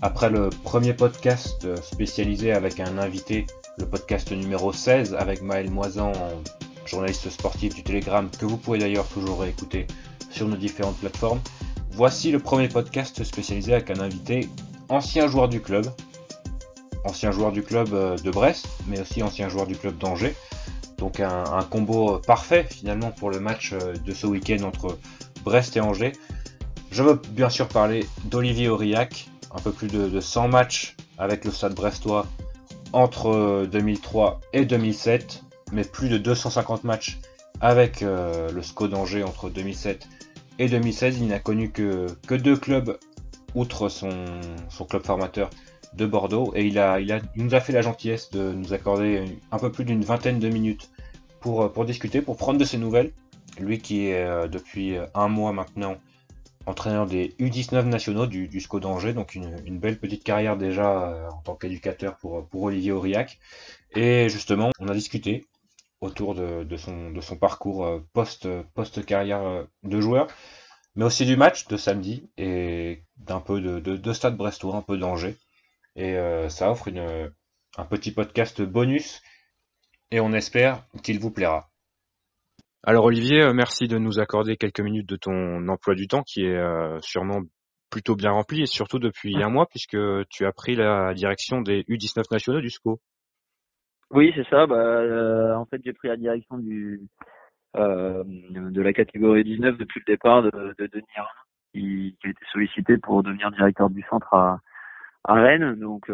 Après le premier podcast euh, spécialisé avec un invité, le podcast numéro 16 avec Maël Moisan, journaliste sportif du Télégramme, que vous pouvez d'ailleurs toujours écouter sur nos différentes plateformes, voici le premier podcast spécialisé avec un invité ancien joueur du club, ancien joueur du club euh, de Brest, mais aussi ancien joueur du club d'Angers. Donc un, un, combo parfait finalement pour le match euh, de ce week-end entre Brest et Angers. Je veux bien sûr parler d'Olivier Aurillac, un peu plus de, 100 matchs avec le Stade Brestois entre 2003 et 2007, mais plus de 250 matchs avec euh, le SCO d'Angers entre 2007 et 2016. Il n'a connu que, que deux clubs outre son, son, club formateur de Bordeaux et il, a, il, a, nous a fait la gentillesse de nous accorder un peu plus d'une vingtaine de minutes pour, pour discuter, pour prendre de ses nouvelles. Lui qui est euh, depuis un mois maintenant entraîneur des U19 nationaux du, SCO d'Angers, donc une, belle petite carrière déjà euh, en tant qu'éducateur pour, Olivier Aurillac. Et justement, on a discuté autour de, son, parcours euh, post, post-carrière euh, de joueur, mais aussi du match de samedi et d'un peu de, de, Stade Brestois, un peu d'Angers. Et ça offre un petit podcast bonus et on espère qu'il vous plaira. Alors Olivier, euh, merci de nous accorder quelques minutes de ton emploi du temps qui est euh, sûrement plutôt bien rempli et surtout depuis un mois puisque tu as pris la direction des U19 nationaux du SCO. Oui, c'est ça. Bah, euh, en fait, j'ai pris la direction du de la catégorie 19 depuis le départ de, de Denis Arnaud, qui, a été sollicité pour devenir directeur du centre à, à Rennes. Donc,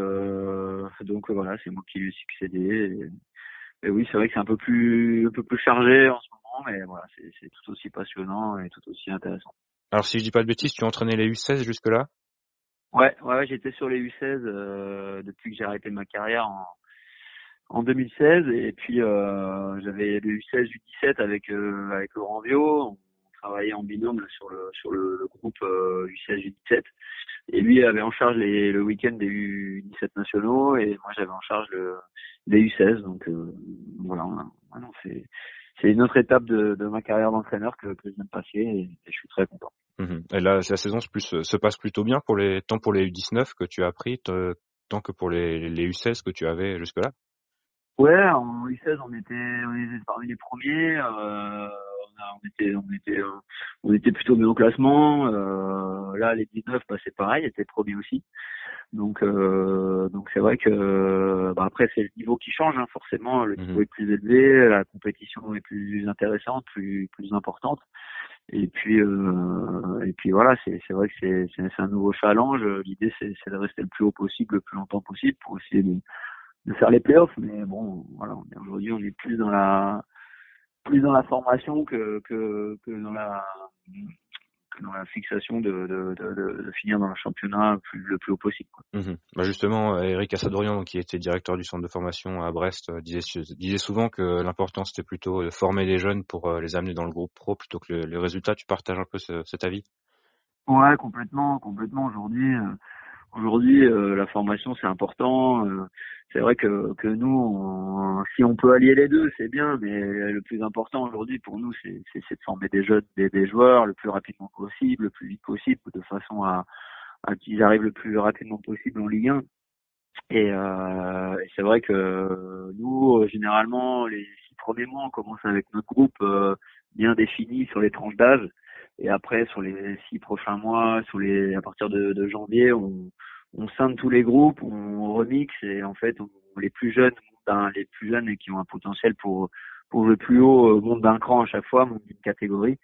donc voilà, c'est moi qui lui ai succédé. Et, oui, c'est vrai que c'est un peu plus un peu plus chargé en ce moment mais voilà, c'est tout aussi passionnant et tout aussi intéressant. Alors si je dis pas de bêtises, tu entraînais les U16 jusque-là? Ouais, ouais, j'étais sur les U16 euh, depuis que j'ai arrêté ma carrière en, en 2016 et puis euh, j'avais les U16 U17 avec euh, avec Laurent Vio, on travaillait en binôme sur le sur le, groupe U16 U17 et lui avait en charge les, le week-end des U17 nationaux. Et moi j'avais en charge le, les U16 donc voilà, voilà c'est c'est une autre étape de, de ma carrière d'entraîneur que, que, je viens de passer et, je suis très content. Mhm. Et là, la saison se, plus, se passe plutôt bien pour les tant pour les U19 que tu as pris, tant que pour les, les U16 que tu avais jusque-là? Ouais, en U16 on était on était parmi les premiers. Euh, on, était on était on était plutôt bien au classement. Euh, là, les 19 bah, c'est pareil, étaient premiers aussi. Donc euh, donc c'est vrai que bah après c'est le niveau qui change hein, forcément le niveau mhm. est plus élevé la compétition est plus intéressante plus plus importante et puis euh, et puis voilà c'est c'est vrai que c'est c'est un nouveau challenge l'idée c'est c'est de rester le plus haut possible le plus longtemps possible pour essayer de de faire les playoffs mais bon voilà aujourd'hui on est plus dans la plus dans la formation que que que dans la dans la fixation de, de, de, de, finir dans le championnat le plus haut possible. Mhm. Bah justement, Eric Assadorian, qui était directeur du centre de formation à Brest, euh, disait, disait souvent que l'important c'était plutôt de former les jeunes pour euh, les amener dans le groupe pro plutôt que les résultats. Tu partages un peu cet avis? Ouais, complètement, complètement. Aujourd'hui, euh, Aujourd'hui, euh, la formation c'est important. Euh, c'est vrai que, que nous, si on peut allier les deux, c'est bien. Mais le plus important aujourd'hui pour nous, c'est, de former des jeunes, des, des, joueurs le plus rapidement possible, le plus vite possible, de façon à, à qu'ils arrivent le plus rapidement possible en Ligue 1. Et, euh, c'est vrai que nous, généralement, les six premiers mois, on commence avec notre groupe bien défini sur les tranches d'âge. Et après, sur les six prochains mois, sur les, à partir de, de janvier, on, on scinde tous les groupes, on remixe et en fait, on, les plus jeunes, les plus jeunes et qui ont un potentiel pour pour le plus haut euh, montent d'un cran à chaque fois, montent d'une catégorie.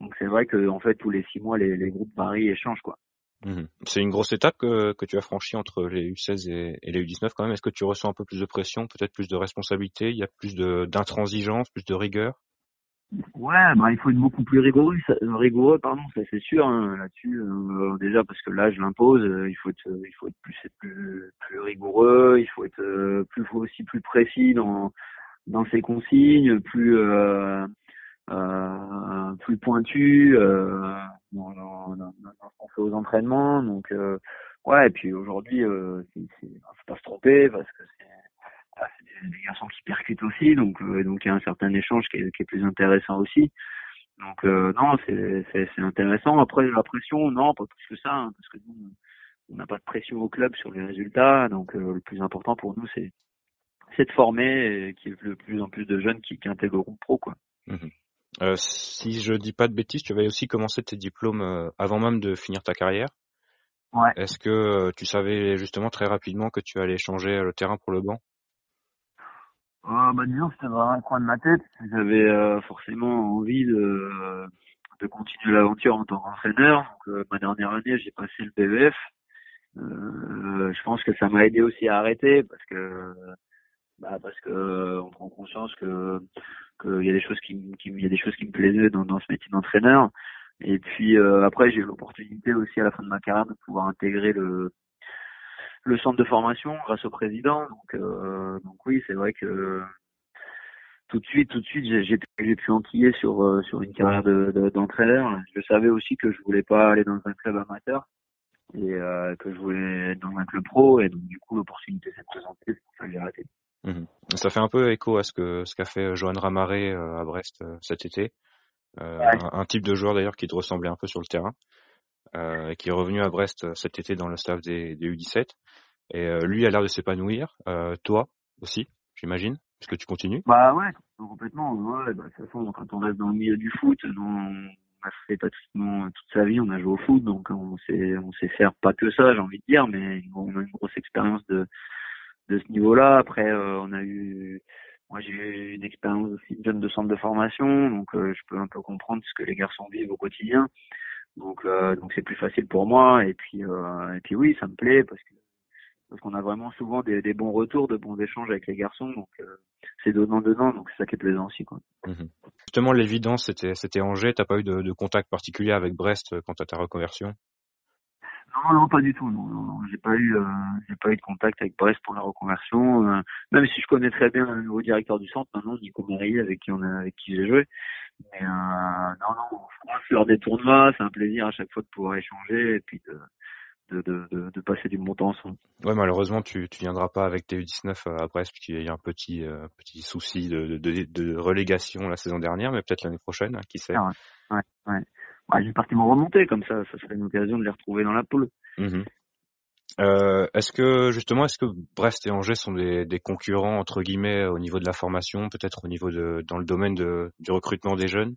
Donc c'est vrai que en fait tous les six mois les, les groupes varient et changent quoi. Mmh c'est une grosse étape que, que tu as franchie entre les U16 et, et les U19 quand même. Est-ce que tu ressens un peu plus de pression, peut-être plus de responsabilité, il y a plus d'intransigeance, plus de rigueur? Ouais, bah il faut être beaucoup plus rigoureux, rigoureux pardon, ça c'est sûr hein, là-dessus. Euh, déjà parce que l'âge l'impose, euh, il faut être, euh, il faut être plus, plus, plus rigoureux, il faut être plus aussi plus précis dans dans ses consignes, plus euh, plus pointu euh, dans, dans, dans, ce qu'on fait aux entraînements. Donc ouais, et puis aujourd'hui, euh, c'est, faut pas se tromper parce que c'est c'est des, garçons qui percutent aussi, donc euh, donc il y a un certain échange qui est, qui est plus intéressant aussi. Donc non, c'est intéressant. Après la pression, non, pas plus que ça, hein, parce que nous, on n'a pas de pression au club sur les résultats. Donc le plus important pour nous, c'est c'est de former qu'il y ait de plus en plus de jeunes qui, qui intègrent le groupe pro, quoi. Mhm. Euh, si je dis pas de bêtises, tu avais aussi commencé tes diplômes euh, avant même de finir ta carrière. Ouais. Est-ce que euh, tu savais justement très rapidement que tu allais changer le terrain pour le banc? Euh, bah, Disons que c'était vraiment un coin de ma tête. J'avais euh, forcément envie de, de continuer l'aventure en tant qu'entraîneur. Donc, ma dernière année, j'ai passé le BEF. je pense que ça m'a aidé aussi à arrêter parce que bah, parce que on prend conscience que qu'il y a des choses qui, qui il y a des choses qui me plaisaient dans, dans ce métier d'entraîneur. Et puis euh, après, j'ai eu l'opportunité aussi à la fin de ma carrière de pouvoir intégrer le le centre de formation grâce au président. Donc euh, donc oui, c'est vrai que tout de suite, tout de suite, j'ai j'ai pu enquiller sur euh, sur une carrière de d'entraîneur. je savais aussi que je voulais pas aller dans un club amateur et euh, que je voulais être dans un club pro. Et donc du coup, l'opportunité s'est présentée, c'est pour ça que j'ai arrêté. Mmh ça fait un peu écho à ce que ce qu'a fait euh, Johan Ramaré euh, à Brest euh, cet été. un, type de joueur d'ailleurs qui te ressemblait un peu sur le terrain, et qui est revenu à Brest cet été dans le staff des, des U17. Et lui a l'air de s'épanouir. toi aussi, j'imagine, puisque tu continues? Bah ouais, complètement. Ouais, bah, de toute façon, quand on reste dans le milieu du foot, on a fait pratiquement toute sa vie, on a joué au foot, donc on sait, on sait faire pas que ça, j'ai envie de dire, mais on a une grosse expérience de de ce niveau-là. Après, euh, on a eu, moi j'ai eu une expérience aussi jeune de centre de formation, donc euh, je peux un peu comprendre ce que les garçons vivent au quotidien. Donc euh, donc c'est plus facile pour moi. Et puis et puis oui, ça me plaît parce que parce qu'on a vraiment souvent des, des, bons retours, de bons échanges avec les garçons. Donc c'est donnant donnant, donc c'est ça qui est plaisant aussi quoi. Mmh Justement, l'évidence c'était c'était Angers. T'as pas eu de, de, contact particulier avec Brest quant à ta reconversion? Non, non, pas du tout. Non, non, j'ai pas eu, euh, j'ai pas eu de contact avec Brest pour la reconversion. Euh, même si je connais très bien le nouveau directeur du centre, maintenant Nico Marie, avec qui on a, avec qui j'ai joué. Mais euh, non, non, lors des tournois, c'est un plaisir à chaque fois de pouvoir échanger et puis de, de, de, de, passer du bon temps ensemble. Ouais, malheureusement, tu, tu viendras pas avec tes U19 à Brest, puisqu'il y a un petit, euh, petit souci de, de, de, relégation la saison dernière, mais peut-être l'année prochaine, hein, qui sait. Ah ouais, ouais, ouais bah, j'ai parti me remonter comme ça, ça serait une occasion de les retrouver dans la poule. Mmh euh, est-ce que justement, est-ce que Brest et Angers sont des, des, concurrents entre guillemets au niveau de la formation, peut-être au niveau de dans le domaine de, du recrutement des jeunes?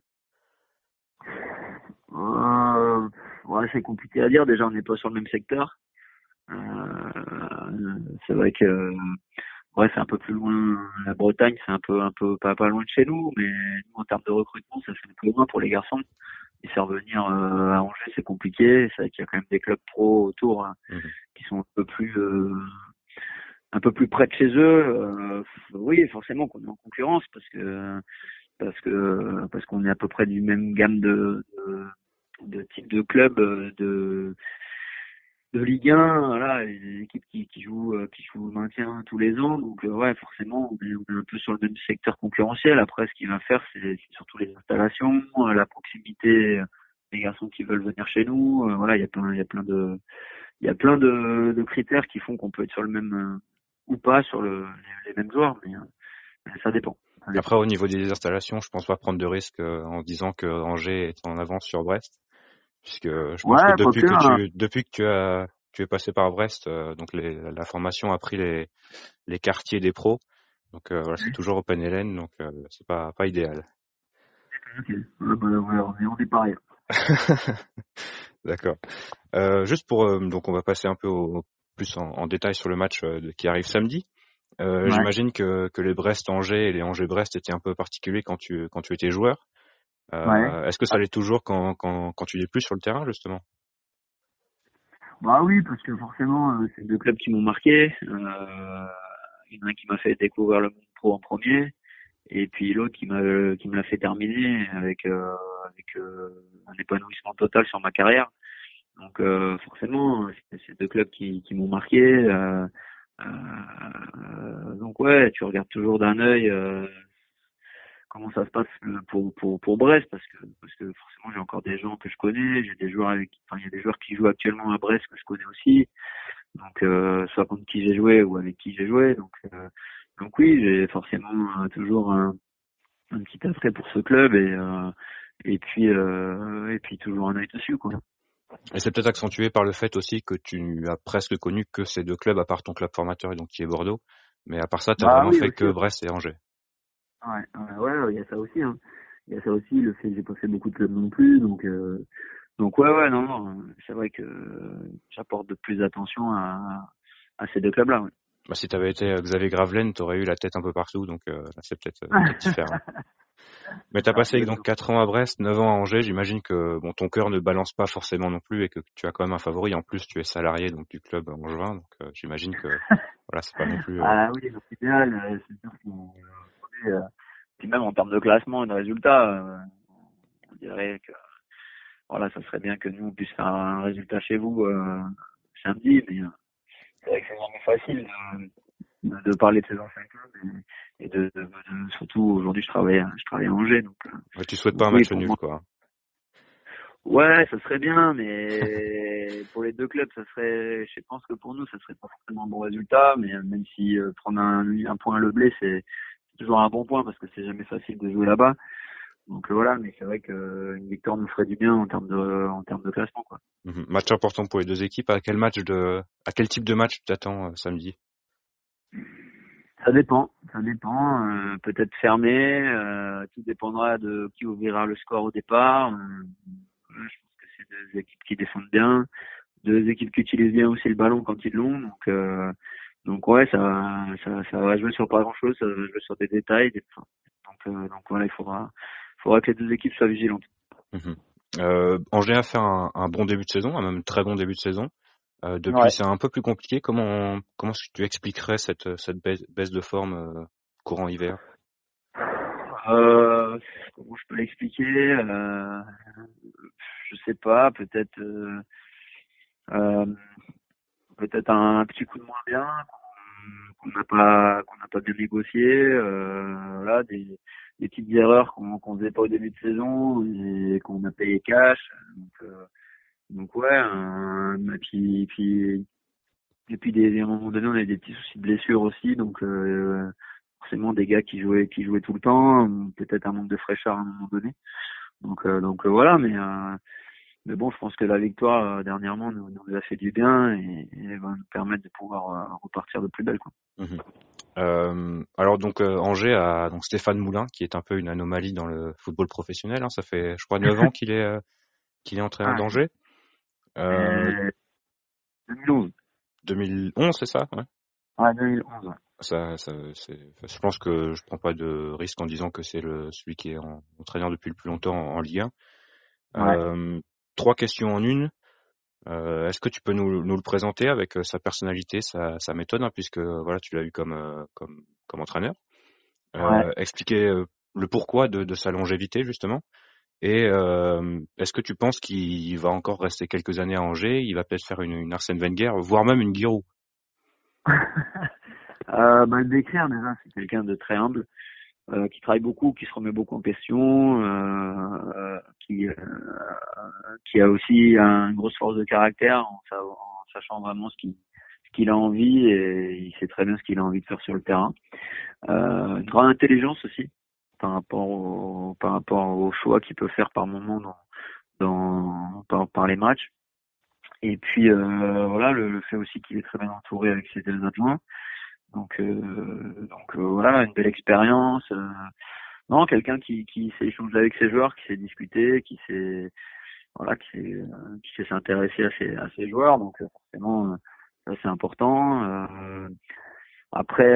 Euh, ouais, c'est compliqué à dire. Déjà, on n'est pas sur le même secteur. Euh, c'est vrai que ouais, c'est un peu plus loin. La Bretagne, c'est un peu un peu pas pas loin de chez nous, mais en termes de recrutement, ça fait un peu loin pour les garçons et faire venir euh, à Angers, c'est compliqué. C'est vrai qu'il y a quand même des clubs pro autour hein, mhm. qui sont un peu plus euh, un peu plus près de chez eux. Euh, oui, forcément qu'on est en concurrence parce que parce que parce qu'on est à peu près du même gamme de de, de type de club de de Ligue 1, voilà, des équipes qui, qui jouent euh, qui jouent le maintien tous les ans, donc euh, ouais, forcément, on est, un peu sur le même secteur concurrentiel. Après, ce qu'il va faire, c'est surtout les installations, euh, la proximité des garçons qui veulent venir chez nous. voilà, il y a plein, il y a plein de, il y a plein de, de critères qui font qu'on peut être sur le même ou pas sur le, les, mêmes joueurs, mais, ça dépend. Après, au niveau des installations, je pense pas prendre de risque en disant que Angers est en avance sur Brest puisque je pense que depuis que, tu, hein. depuis que tu as tu es passé par Brest, euh, donc les, la formation a pris les, les quartiers des pros. Donc euh, voilà, c'est toujours Open Hélène, donc euh, c'est pas pas idéal. Ok, bah, on est, on est pareil. D'accord. juste pour donc on va passer un peu au, plus en, en, détail sur le match qui arrive samedi. J'imagine que, que les Brest-Angers et les Angers-Brest étaient un peu particuliers quand tu quand tu étais joueur. Euh, Est-ce que ça l'est toujours quand, quand, quand tu n'es plus sur le terrain, justement? Bah oui, parce que forcément, euh, c'est deux clubs qui m'ont marqué. Euh, il y en a un qui m'a fait découvrir le monde pro en premier, et puis l'autre qui m'a qui me l'a fait terminer avec euh, avec euh, un épanouissement total sur ma carrière. Donc euh, forcément, c'est deux clubs qui, qui m'ont marqué. Euh, donc ouais, tu regardes toujours d'un œil comment ça se passe pour, pour, pour Brest parce que parce que forcément j'ai encore des gens que je connais, j'ai des joueurs avec enfin il y a des joueurs qui jouent actuellement à Brest que je connais aussi. Donc euh, soit contre qui j'ai joué ou avec qui j'ai joué donc euh, donc oui, j'ai forcément euh, toujours un, un petit attrait pour ce club et et puis et puis toujours un œil dessus quoi. Et c'est peut-être accentué par le fait aussi que tu as presque connu que ces deux clubs à part ton club formateur et donc qui est Bordeaux. Mais à part ça, tu n'as bah vraiment fait que Brest et Angers. Ouais, ouais, il y a ça aussi. Hein. Il y a ça aussi, le fait que j'ai pas fait beaucoup de clubs non plus, donc euh, donc ouais, ouais, non, non, c'est vrai que j'apporte de plus d'attention à, à ces deux clubs-là. Ouais. Bah, si tu avais été Xavier Gravelaine, tu aurais eu la tête un peu partout, donc euh, c'est peut-être euh, différent. Mais tu as passé donc 4 ans à Brest, 9 ans à Angers, j'imagine que bon ton cœur ne balance pas forcément non plus et que tu as quand même un favori. En plus, tu es salarié donc du club angevin, donc euh, j'imagine que voilà, c'est pas non plus. Ah oui, c'est idéal, c'est sûr que puis même en termes de classement et de résultats, on dirait que voilà, ça serait bien que nous on puisse faire un résultat chez vous samedi, mais c'est vrai que c'est vraiment facile de, de, parler de ces anciens clubs et, de, de, surtout aujourd'hui je travaille je travaille à Angers donc euh, ouais, tu souhaites pas un match nul quoi. Ouais ça serait bien mais pour les deux clubs ça serait je pense que pour nous ça serait pas forcément un bon résultat mais même si euh, prendre un, un point à le blé c'est toujours un bon point parce que c'est jamais facile de jouer là-bas donc voilà, mais c'est vrai qu'une victoire nous ferait du bien en termes de en termes de classement quoi. Mhm. Match important pour les deux équipes. À quel match de à quel type de match tu t'attends euh, samedi? Ça dépend, ça dépend. Euh, peut-être fermé. Euh, tout dépendra de qui ouvrira le score au départ. je pense que c'est deux équipes qui défendent bien, deux équipes qui utilisent bien aussi le ballon quand ils l'ont. Donc donc ouais, ça, ça ça va jouer sur pas grand chose, ça va jouer sur des détails. Donc donc voilà, il faudra faudra que les deux équipes soient vigilantes. Mhm. Euh, Angers a fait un, un, bon début de saison, un même très bon début de saison. Euh, depuis, c'est un peu plus compliqué. Comment comment tu expliquerais cette cette baisse, de forme euh, courant hiver? Euh, Comment je peux l'expliquer? Euh, Je sais pas. Peut-être euh, peut-être un, petit coup de moins bien qu'on n'a pas qu'on n'a pas bien négocié. voilà, des des petites erreurs qu'on qu'on faisait pas au début de saison et qu'on a payé cash. Donc, euh, donc ouais, un, puis, puis et puis des, à un moment donné on avait des petits soucis de blessure aussi, donc euh, forcément des gars qui jouaient qui jouaient tout le temps, peut-être un manque de fraîcheur à un moment donné. Donc euh, donc voilà, mais mais bon, je pense que la victoire dernièrement nous, nous a fait du bien et, et va nous permettre de pouvoir repartir de plus belle quoi. Mmh euh, alors donc euh, Angers a donc Stéphane Moulin qui est un peu une anomalie dans le football professionnel. Hein. Ça fait je crois 9 ans qu'il est euh, qu'il est entré en danger. Euh, 2011. 2011 c'est ça ouais. Ouais 2011. Ça, ça c'est, je pense que je prends pas de risque en disant que c'est le celui qui est en, entraîneur depuis le plus longtemps en, Ligue 1. Ouais. Trois questions en une. Euh, Est-ce que tu peux nous, nous le présenter avec euh, sa personnalité, sa, sa méthode, hein, puisque voilà, tu l'as eu comme, euh, comme, comme entraîneur. Euh, expliquer euh, le pourquoi de, de sa longévité justement. Et est-ce que tu penses qu'il va encore rester quelques années à Angers? Il va peut-être faire une, une Arsène Wenger, voire même une Giroud euh, bah, Le décrire déjà, c'est quelqu'un de très humble. Euh, qui travaille beaucoup, qui se remet beaucoup en question, euh, euh qui, euh, qui a aussi une grosse force de caractère en, sachant vraiment ce qu'il a envie et il sait très bien ce qu'il a envie de faire sur le terrain. une grande intelligence aussi par rapport au, par rapport aux choix qu'il peut faire par moment dans, dans par, les matchs. Et puis voilà le, le, fait aussi qu'il est très bien entouré avec ses deux adjoints. Donc, euh, donc euh, voilà, une belle expérience. Euh, non, quelqu'un qui, qui sait échanger avec ses joueurs, qui sait discuter, qui sait voilà, qui sait, qui sait à ses, à ses joueurs. Donc forcément, ça c'est important. après,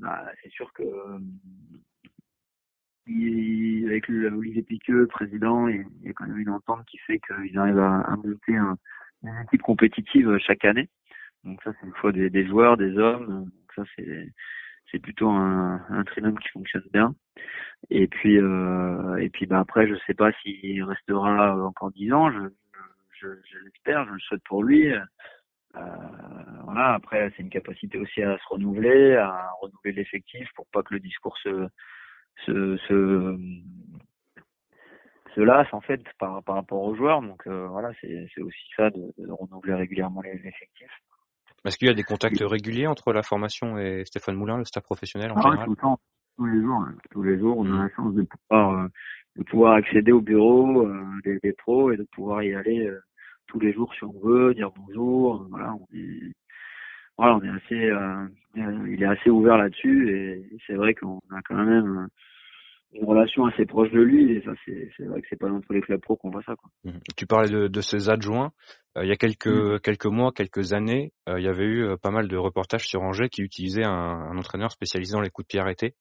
bah, c'est sûr que avec Olivier Piqueux, président, il y a quand même une entente qui fait qu'ils arrivent à, à monter un, une équipe compétitive chaque année. Donc ça, c'est une fois des, des, joueurs, des hommes. Donc ça, c'est c'est plutôt un, un trinôme qui fonctionne bien. Et puis euh, et puis bah après, je sais pas s'il restera encore dix ans. Je, je, je l'espère, je le souhaite pour lui. Euh, voilà. Après, c'est une capacité aussi à se renouveler, à renouveler l'effectif pour pas que le discours se se, se se lasse en fait par, par rapport aux joueurs. Donc euh, voilà, c'est aussi ça de, de renouveler régulièrement les effectifs. Est-ce qu'il y a des contacts réguliers entre la formation et Stéphane Moulin, le staff professionnel en ah général tout le temps. tous les jours. Hein. Tous les jours, on a la chance de pouvoir, de pouvoir accéder au bureau des, des, pros et de pouvoir y aller tous les jours si on veut, dire bonjour. Voilà, on est, voilà, on est assez, euh, il est assez ouvert là-dessus et c'est vrai qu'on a quand même une relation assez proche de lui et ça c'est vrai que c'est pas dans tous les clubs pro qu'on voit ça quoi. Mmh. Tu parlais de, de ses adjoints. Euh, il y a quelques mmh. quelques mois, quelques années, euh, il y avait eu pas mal de reportages sur Angers qui utilisaient un, un entraîneur spécialisé dans les coups de pied arrêtés.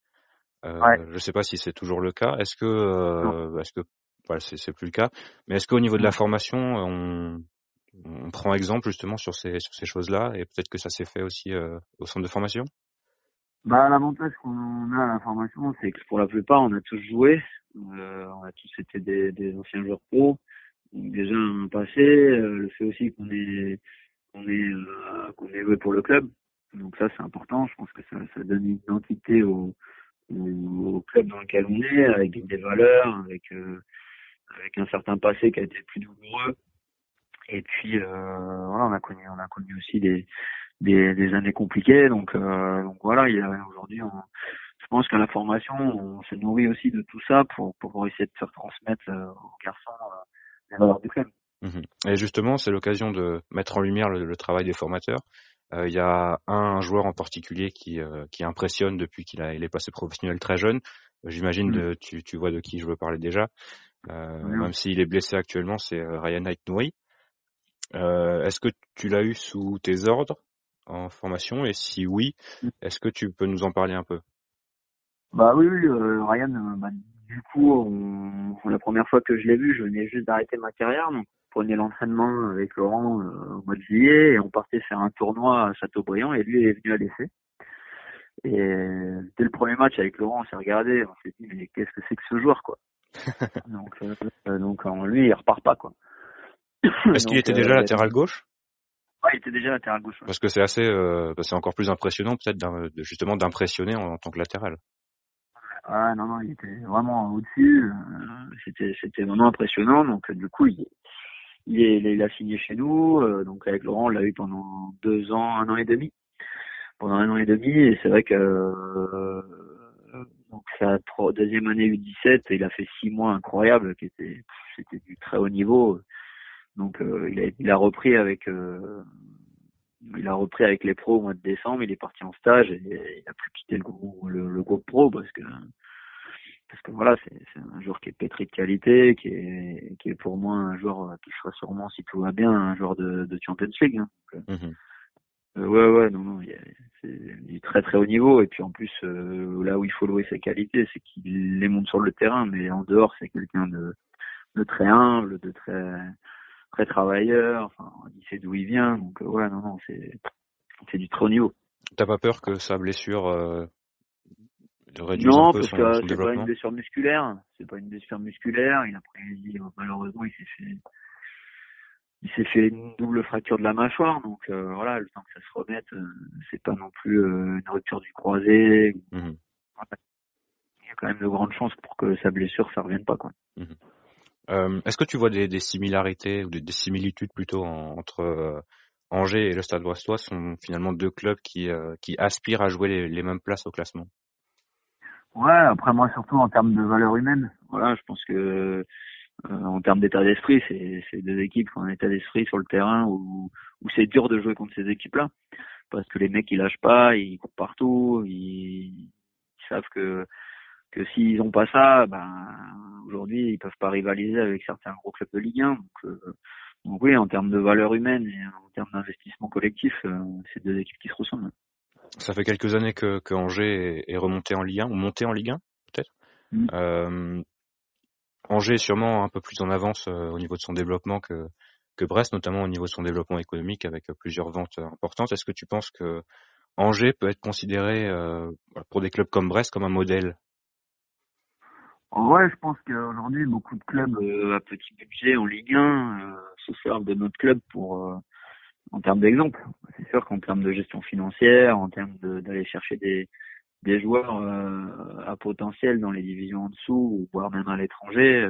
Euh, ouais. Je sais pas si c'est toujours le cas. Est-ce que est-ce que voilà, c'est plus le cas. Mais est-ce qu'au niveau de la formation, on, on prend exemple justement sur ces, sur ces choses-là et peut-être que ça s'est fait aussi euh, au centre de formation? Bah, L'avantage qu'on a à la formation, c'est que pour la plupart, on a tous joué. Euh, on a tous été des, des anciens joueurs pro. Donc déjà un passé, euh, le fait aussi qu'on est qu'on est euh, qu'on est joué pour le club. Donc ça c'est important. Je pense que ça, ça donne une identité au, au, club dans lequel on est, avec des valeurs, avec euh, avec un certain passé qui a été plus douloureux et puis euh, voilà, on a connu, on a connu aussi des des, des années compliquées. Donc, euh, donc voilà, il y a aujourd'hui, je pense qu'à la formation, on se nourrit aussi de tout ça pour pour essayer de faire transmettre euh, aux garçons euh, les valeurs du club. Mmh et justement, c'est l'occasion de mettre en lumière le, le travail des formateurs. Euh, il y a un joueur en particulier qui, euh, qui impressionne depuis qu'il est passé professionnel très jeune. J'imagine mmh. tu, tu vois de qui je veux parler déjà. Euh, Même s'il est blessé actuellement, c'est Ryan. Euh, est-ce que tu l'as eu sous tes ordres? En formation et si oui, mm. est-ce que tu peux nous en parler un peu? Bah oui, oui euh, Ryan, euh, bah, du coup, on, la première fois que je l'ai vu, je venais juste d'arrêter ma carrière, donc on prenait l'entraînement avec Laurent au mois de juillet et on partait faire un tournoi à Châteaubriand et lui est venu à l'essai. Et dès le premier match avec Laurent, on s'est regardé, on s'est dit mais qu'est-ce que c'est que ce joueur quoi? donc donc lui il repart pas quoi. Est-ce qu'il était déjà euh, latéral gauche? Ouais, il était déjà latéral gauche. Parce que c'est assez, euh, bah, c'est encore plus impressionnant peut-être justement d'impressionner en, tant que latéral. Ah non non, il était vraiment au-dessus. Euh, c'était c'était vraiment impressionnant. Donc du coup, il, il, est, il a signé chez nous. donc avec Laurent, on l'a eu pendant deux ans, un an et demi. Pendant un an et demi, et c'est vrai que donc sa deuxième année U17, il a fait six mois incroyables, qui était c'était du très haut niveau. Donc euh, il, a, il a repris avec euh, il a repris avec les pros au mois de décembre. Il est parti en stage et il a plus quitté le groupe, le, groupe pro parce que parce que voilà, c'est un joueur qui est pétri de qualité, qui est qui est pour moi un joueur qui sera sûrement si tout va bien un joueur de, de Champions League. Hein. Mhm. Euh, ouais ouais non non c'est du très très haut niveau et puis en plus euh, là où il faut louer ses qualités c'est qu'il les monte sur le terrain mais en dehors c'est quelqu'un de de très humble de très très travailleur. Enfin, il sait d'où il vient. Donc euh, ouais, non, non, c'est c'est du très haut niveau. T'as pas peur que sa blessure euh, réduise non, un peu parce son, que c'est pas une blessure musculaire. C'est pas une blessure musculaire. Il a pris, malheureusement, il s'est fait il s'est fait une double fracture de la mâchoire, donc euh, voilà, le temps que ça se remette, euh, c'est pas non plus euh, une rupture du croisé. Mmh. Il y a quand même de grandes chances pour que sa blessure ça revienne pas quoi. Mmh. Euh, est-ce que tu vois des, des similarités ou des, des, similitudes plutôt entre euh, Angers et le Stade Brestois sont finalement deux clubs qui, euh, qui aspirent à jouer les, les, mêmes places au classement? Ouais, après moi surtout en termes de valeur humaine. Voilà, je pense que en termes d'état d'esprit, c'est deux équipes qui ont un état d'esprit sur le terrain où, où c'est dur de jouer contre ces équipes-là parce que les mecs ils lâchent pas, ils courent partout, ils, ils savent que que s'ils ont pas ça, ben aujourd'hui ils peuvent pas rivaliser avec certains gros clubs de Ligue 1. Donc, euh, donc oui, en termes de valeur humaine et en termes d'investissement collectif, euh, c'est deux équipes qui se ressemblent. Ça fait quelques années que, que Angers est, remonté en Ligue 1 ou monté en Ligue 1 peut-être. Mm. Euh, Angers est sûrement un peu plus en avance euh, au niveau de son développement que, que Brest, notamment au niveau de son développement économique avec plusieurs ventes importantes. Est-ce que tu penses que Angers peut être considéré pour des clubs comme Brest comme un modèle Ouais, je pense qu'aujourd'hui, beaucoup de clubs euh, à petit budget en Ligue 1 euh, se servent de notre club pour, euh, en termes d'exemple. C'est sûr qu'en termes de gestion financière, en termes d'aller chercher des, des joueurs euh, à potentiel dans les divisions en dessous, voire même à l'étranger,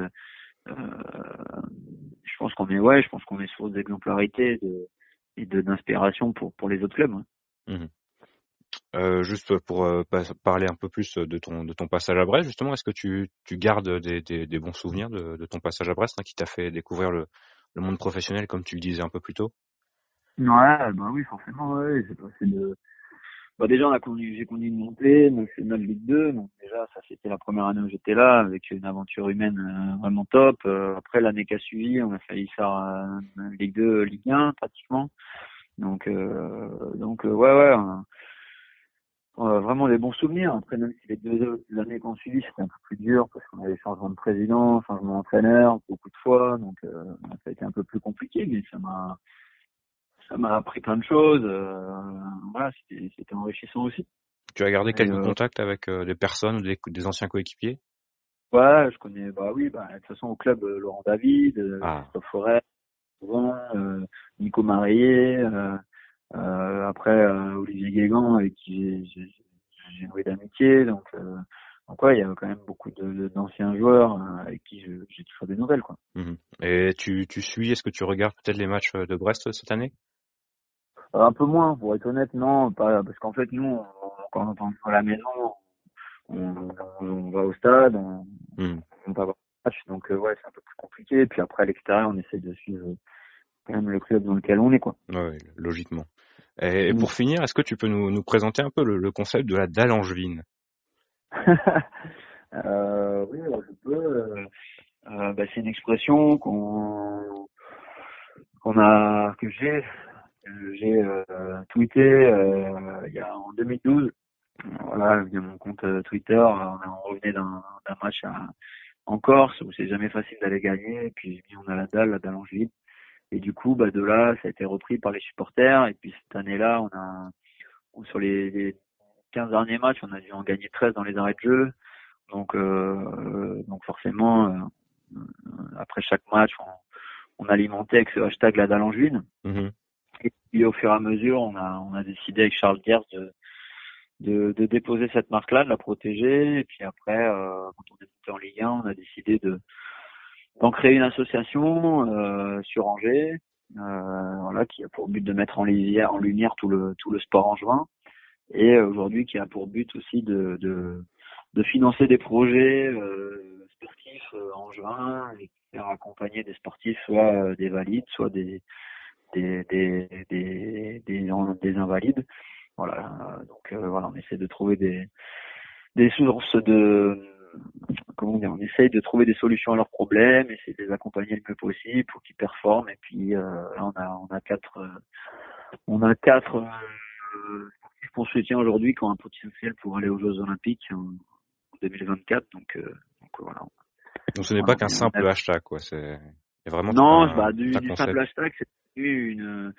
je pense qu'on est, ouais, je pense qu'on est sur d'exemplarité de, et de d'inspiration pour pour les autres clubs. Mmh Euh, juste pour euh, parler un peu plus de ton de ton passage à Brest, justement, est-ce que tu, tu gardes des, des, bons souvenirs de, ton passage à Brest, hein, qui t'a fait découvrir le, le monde professionnel, comme tu le disais un peu plus tôt? Ouais, bah oui, forcément, ouais. De. Bah déjà, on a j'ai conduit une montée, nationale Ligue 2, donc déjà, ça c'était la première année où j'étais là, avec une aventure humaine euh, vraiment top. Euh, après l'année qui a suivi, on a failli faire euh, Ligue 2, Ligue 1 pratiquement. Donc, donc ouais, ouais. Vraiment des bons souvenirs. Après, même si les deux années qui ont suivi, c'était un peu plus dur parce qu'on avait changement de président, changement d'entraîneur beaucoup de fois, donc ça a été un peu plus compliqué, mais ça m'a ça m'a appris plein de choses. Euh, voilà, c'était enrichissant aussi. Tu as gardé quelques euh, contacts avec euh, des personnes ou des, des anciens coéquipiers? Ouais, je connais. Bah oui, bah de toute façon au club Laurent David, ah. Christophe Forêt, euh, Nico Marié, euh, après Olivier Guégan avec qui j'ai joué d'amitié, donc donc ouais, il y a quand même beaucoup d'anciens joueurs avec qui j'ai toujours des nouvelles quoi. Mmh Et tu, tu suis, est-ce que tu regardes peut-être les matchs de Brest cette année? Un peu moins, pour être honnête, non, pas, parce qu'en fait, nous, quand on est à la maison, on, on, va au stade, on, hmm. on va voir le match, donc euh, ouais, c'est un peu plus compliqué. Puis après, à l'extérieur, on essaie de suivre quand même le club dans lequel on est, quoi. Ouais, logiquement. Et, pour finir, est-ce que tu peux nous, nous présenter un peu le, le concept de la dalle angevine euh, Oui, je peux. Euh, euh, bah, c'est une expression qu'on qu'on a que j'ai j'ai euh, tweeté euh, il y a en 2012 voilà via mon compte euh, Twitter on, revenait d'un match en Corse où c'est jamais facile d'aller gagner et puis on a la dalle la dalle en juillet et du coup bah de là ça a été repris par les supporters. Et puis cette année là on a sur les, les 15 derniers matchs on a dû en gagner 13 dans les arrêts de jeu. Donc euh, donc forcément après chaque match on, on alimentait avec ce hashtag la dalle en juin. Mmh et puis au fur et à mesure, on a, on a décidé avec Charles Gers de, de, de déposer cette marque-là, de la protéger. Et puis après, euh, quand on est monté en Ligue 1, on a décidé de d'en créer une association euh, sur Angers, euh, voilà, qui a pour but de mettre en lumière, en lumière tout le tout le sport angevin, et aujourd'hui qui a pour but aussi de de, de financer des projets euh, sportifs euh, angevins et faire accompagner des sportifs, soit euh, des valides, soit des des, des, des, des, invalides. Voilà, donc euh, voilà, on essaie de trouver des, des sources de comment dire, on essaye de trouver des solutions à leurs problèmes, essayer de les accompagner le mieux possible pour qu'ils performent. Et puis euh, là, on a on a quatre euh, on a quatre euh, aujourd'hui qui ont un potentiel pour aller aux Jeux Olympiques en 2024. Donc, donc voilà. Donc ce n'est pas qu'un simple hashtag, quoi. C'est vraiment non, bah, du, du simple hashtag, c'est une,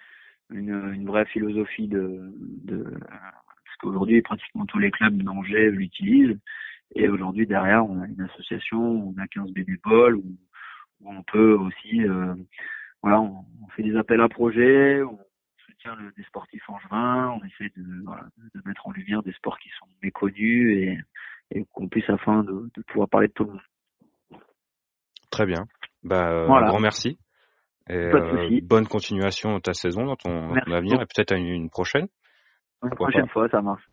une, une vraie philosophie de, de parce qu'aujourd'hui pratiquement tous les clubs d'Angers l'utilisent et aujourd'hui derrière on a une association, on a 15 bénévoles où, où on peut aussi euh, voilà on, fait des appels à projets, on soutient le, des sportifs angevins, on essaie de, voilà, de mettre en lumière des sports qui sont méconnus et, et qu'on puisse afin de, de pouvoir parler de tout le monde. Très bien. Bah, euh, Un grand merci. Et, euh, bonne continuation de ta saison, dans ton, avenir, et peut-être à une, prochaine. Une prochaine fois, ça marche.